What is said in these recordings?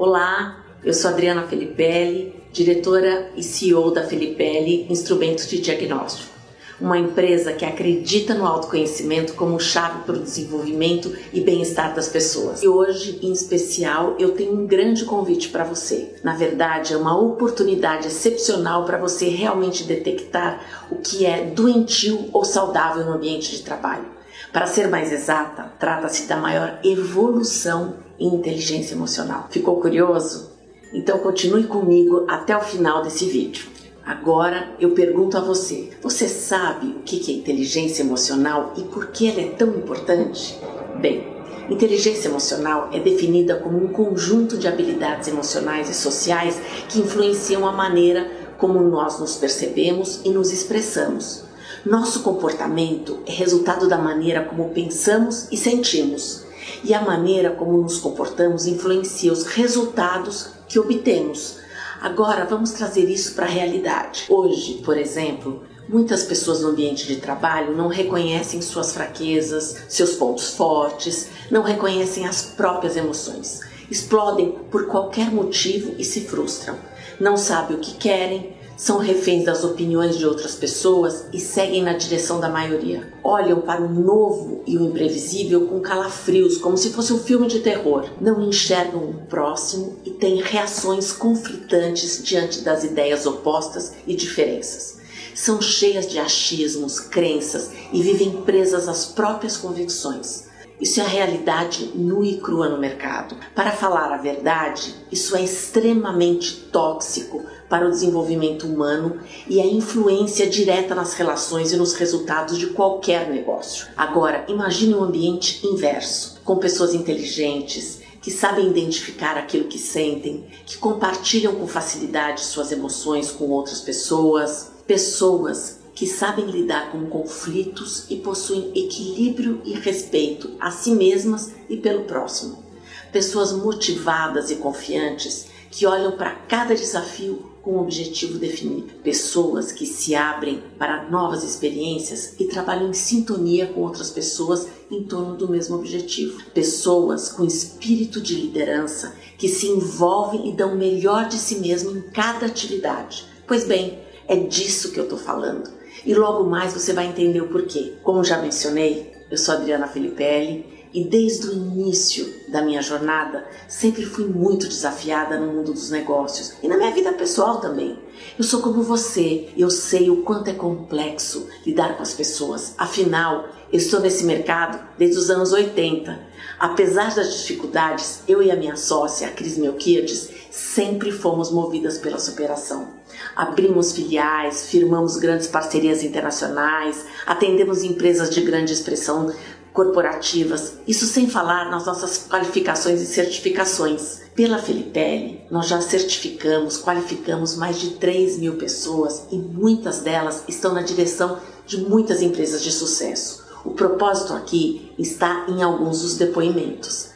Olá, eu sou Adriana Felipelli, diretora e CEO da Felipelli Instrumentos de Diagnóstico, uma empresa que acredita no autoconhecimento como chave para o desenvolvimento e bem-estar das pessoas. E hoje, em especial, eu tenho um grande convite para você. Na verdade, é uma oportunidade excepcional para você realmente detectar o que é doentio ou saudável no ambiente de trabalho. Para ser mais exata, trata-se da maior evolução em inteligência emocional. Ficou curioso? Então continue comigo até o final desse vídeo. Agora eu pergunto a você: você sabe o que é inteligência emocional e por que ela é tão importante? Bem, inteligência emocional é definida como um conjunto de habilidades emocionais e sociais que influenciam a maneira como nós nos percebemos e nos expressamos. Nosso comportamento é resultado da maneira como pensamos e sentimos, e a maneira como nos comportamos influencia os resultados que obtemos. Agora vamos trazer isso para a realidade. Hoje, por exemplo, muitas pessoas no ambiente de trabalho não reconhecem suas fraquezas, seus pontos fortes, não reconhecem as próprias emoções. Explodem por qualquer motivo e se frustram. Não sabem o que querem, são reféns das opiniões de outras pessoas e seguem na direção da maioria. Olham para o novo e o imprevisível com calafrios, como se fosse um filme de terror. Não enxergam o próximo e têm reações conflitantes diante das ideias opostas e diferenças. São cheias de achismos, crenças e vivem presas às próprias convicções. Isso é a realidade nua e crua no mercado. Para falar a verdade, isso é extremamente tóxico para o desenvolvimento humano e a influência direta nas relações e nos resultados de qualquer negócio. Agora, imagine um ambiente inverso, com pessoas inteligentes, que sabem identificar aquilo que sentem, que compartilham com facilidade suas emoções com outras pessoas, pessoas que sabem lidar com conflitos e possuem equilíbrio e respeito a si mesmas e pelo próximo. Pessoas motivadas e confiantes que olham para cada desafio com um objetivo definido. Pessoas que se abrem para novas experiências e trabalham em sintonia com outras pessoas em torno do mesmo objetivo. Pessoas com espírito de liderança que se envolvem e dão o melhor de si mesmo em cada atividade. Pois bem, é disso que eu estou falando e logo mais você vai entender o porquê. Como já mencionei, eu sou Adriana Filipelli e desde o início da minha jornada sempre fui muito desafiada no mundo dos negócios e na minha vida pessoal também. Eu sou como você, eu sei o quanto é complexo lidar com as pessoas. Afinal, eu estou nesse mercado desde os anos 80. Apesar das dificuldades, eu e a minha sócia, a Cris Melquiades, sempre fomos movidas pela superação. Abrimos filiais, firmamos grandes parcerias internacionais, atendemos empresas de grande expressão corporativas, isso sem falar nas nossas qualificações e certificações. Pela Filipelli, nós já certificamos, qualificamos mais de 3 mil pessoas e muitas delas estão na direção de muitas empresas de sucesso. O propósito aqui está em alguns dos depoimentos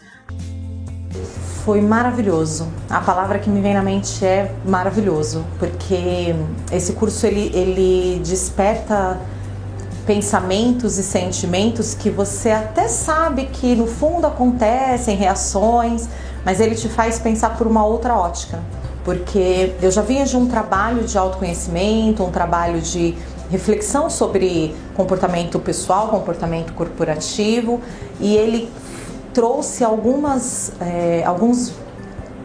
foi maravilhoso. A palavra que me vem na mente é maravilhoso, porque esse curso ele, ele desperta pensamentos e sentimentos que você até sabe que no fundo acontecem reações, mas ele te faz pensar por uma outra ótica. Porque eu já vinha de um trabalho de autoconhecimento, um trabalho de reflexão sobre comportamento pessoal, comportamento corporativo, e ele trouxe algumas, é, alguns,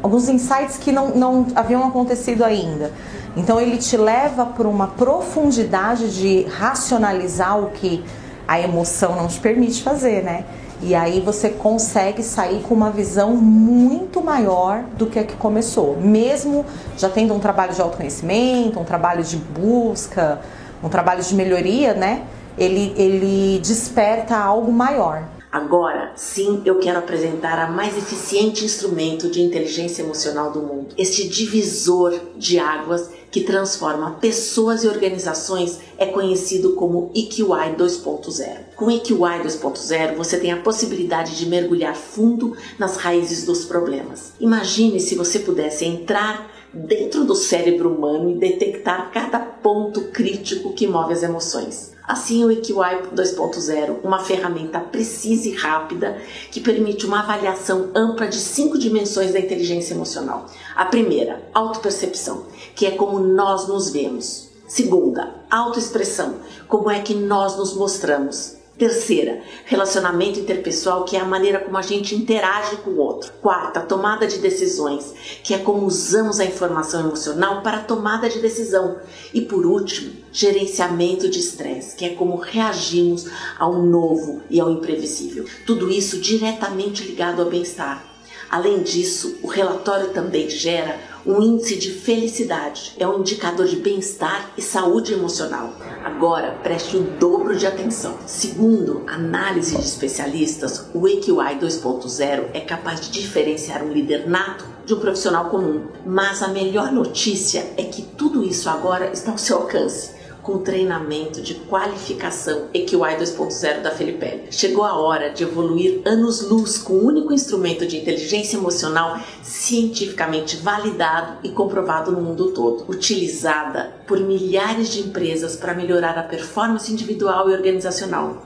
alguns insights que não, não haviam acontecido ainda. Então ele te leva para uma profundidade de racionalizar o que a emoção não te permite fazer, né? E aí você consegue sair com uma visão muito maior do que a que começou. Mesmo já tendo um trabalho de autoconhecimento, um trabalho de busca, um trabalho de melhoria, né? Ele, ele desperta algo maior. Agora, sim, eu quero apresentar a mais eficiente instrumento de inteligência emocional do mundo. Este divisor de águas que transforma pessoas e organizações é conhecido como EQI 2.0. Com EQI 2.0, você tem a possibilidade de mergulhar fundo nas raízes dos problemas. Imagine se você pudesse entrar dentro do cérebro humano e detectar cada ponto crítico que move as emoções. Assim, o EQI 2.0, uma ferramenta precisa e rápida que permite uma avaliação ampla de cinco dimensões da inteligência emocional. A primeira, autopercepção, que é como nós nos vemos. Segunda, autoexpressão, como é que nós nos mostramos. Terceira, relacionamento interpessoal, que é a maneira como a gente interage com o outro. Quarta, tomada de decisões, que é como usamos a informação emocional para a tomada de decisão. E por último, gerenciamento de estresse, que é como reagimos ao novo e ao imprevisível. Tudo isso diretamente ligado ao bem-estar. Além disso, o relatório também gera um índice de felicidade, é um indicador de bem-estar e saúde emocional. Agora, preste o dobro de atenção. Segundo análise de especialistas, o EQI 2.0 é capaz de diferenciar um líder nato de um profissional comum. Mas a melhor notícia é que tudo isso agora está ao seu alcance com treinamento de qualificação EQI 2.0 da Felipe. Chegou a hora de evoluir anos-luz com um único instrumento de inteligência emocional cientificamente validado e comprovado no mundo todo, utilizada por milhares de empresas para melhorar a performance individual e organizacional.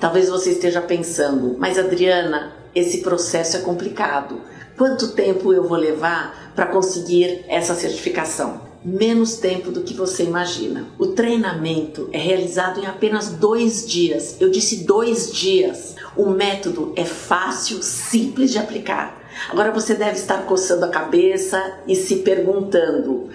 Talvez você esteja pensando, mas Adriana, esse processo é complicado. Quanto tempo eu vou levar para conseguir essa certificação? Menos tempo do que você imagina. O treinamento é realizado em apenas dois dias. Eu disse dois dias. O método é fácil, simples de aplicar. Agora você deve estar coçando a cabeça e se perguntando: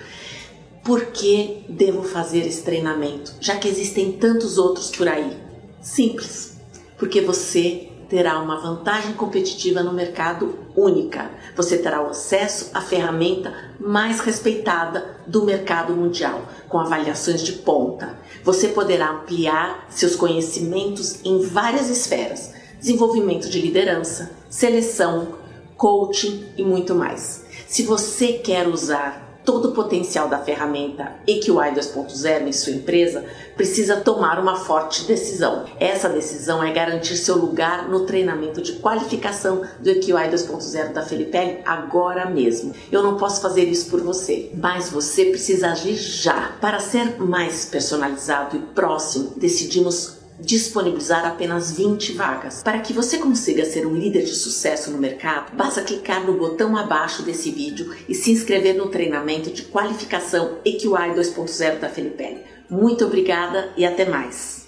por que devo fazer esse treinamento, já que existem tantos outros por aí? Simples, porque você terá uma vantagem competitiva no mercado única. Você terá o acesso à ferramenta mais respeitada do mercado mundial, com avaliações de ponta. Você poderá ampliar seus conhecimentos em várias esferas: desenvolvimento de liderança, seleção, coaching e muito mais. Se você quer usar todo o potencial da ferramenta EQI 2.0 em sua empresa, precisa tomar uma forte decisão. Essa decisão é garantir seu lugar no treinamento de qualificação do EQI 2.0 da Felipe agora mesmo. Eu não posso fazer isso por você, mas você precisa agir já. Para ser mais personalizado e próximo, decidimos disponibilizar apenas 20 vagas. Para que você consiga ser um líder de sucesso no mercado, basta clicar no botão abaixo desse vídeo e se inscrever no treinamento de qualificação EQI 2.0 da Felipe. Muito obrigada e até mais!